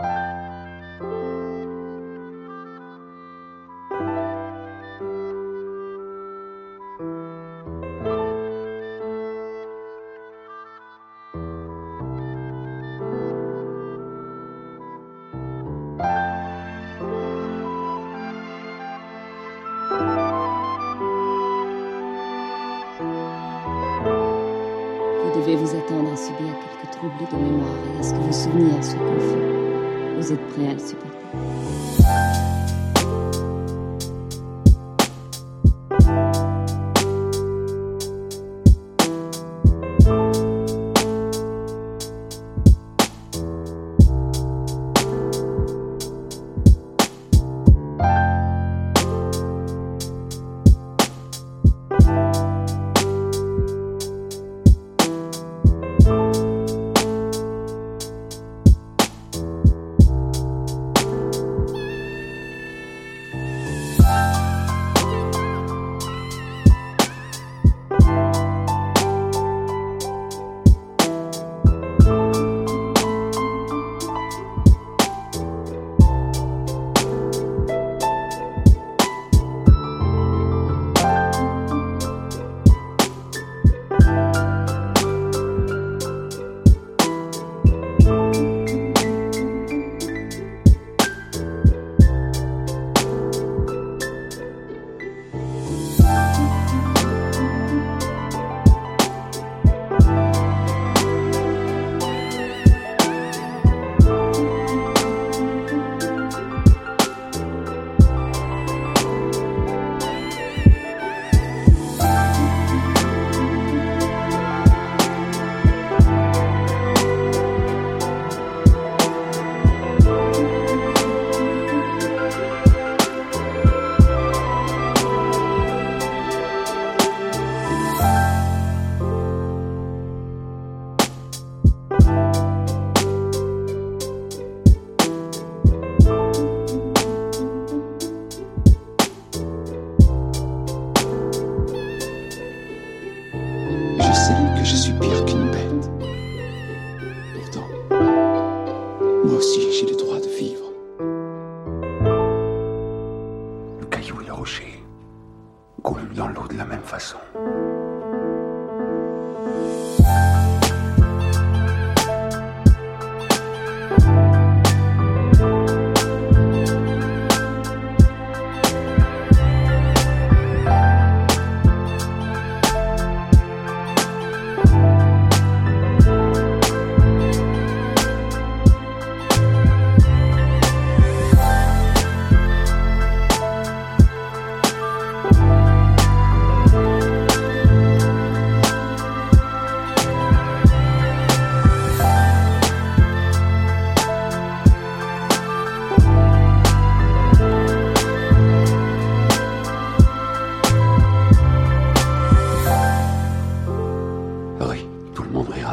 Vous devez vous attendre à subir quelques troubles de mémoire et à ce que vos souvenirs soient confus. Vous êtes prêt à le supporter.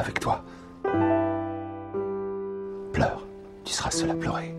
Avec toi. Pleure, tu seras seul à pleurer.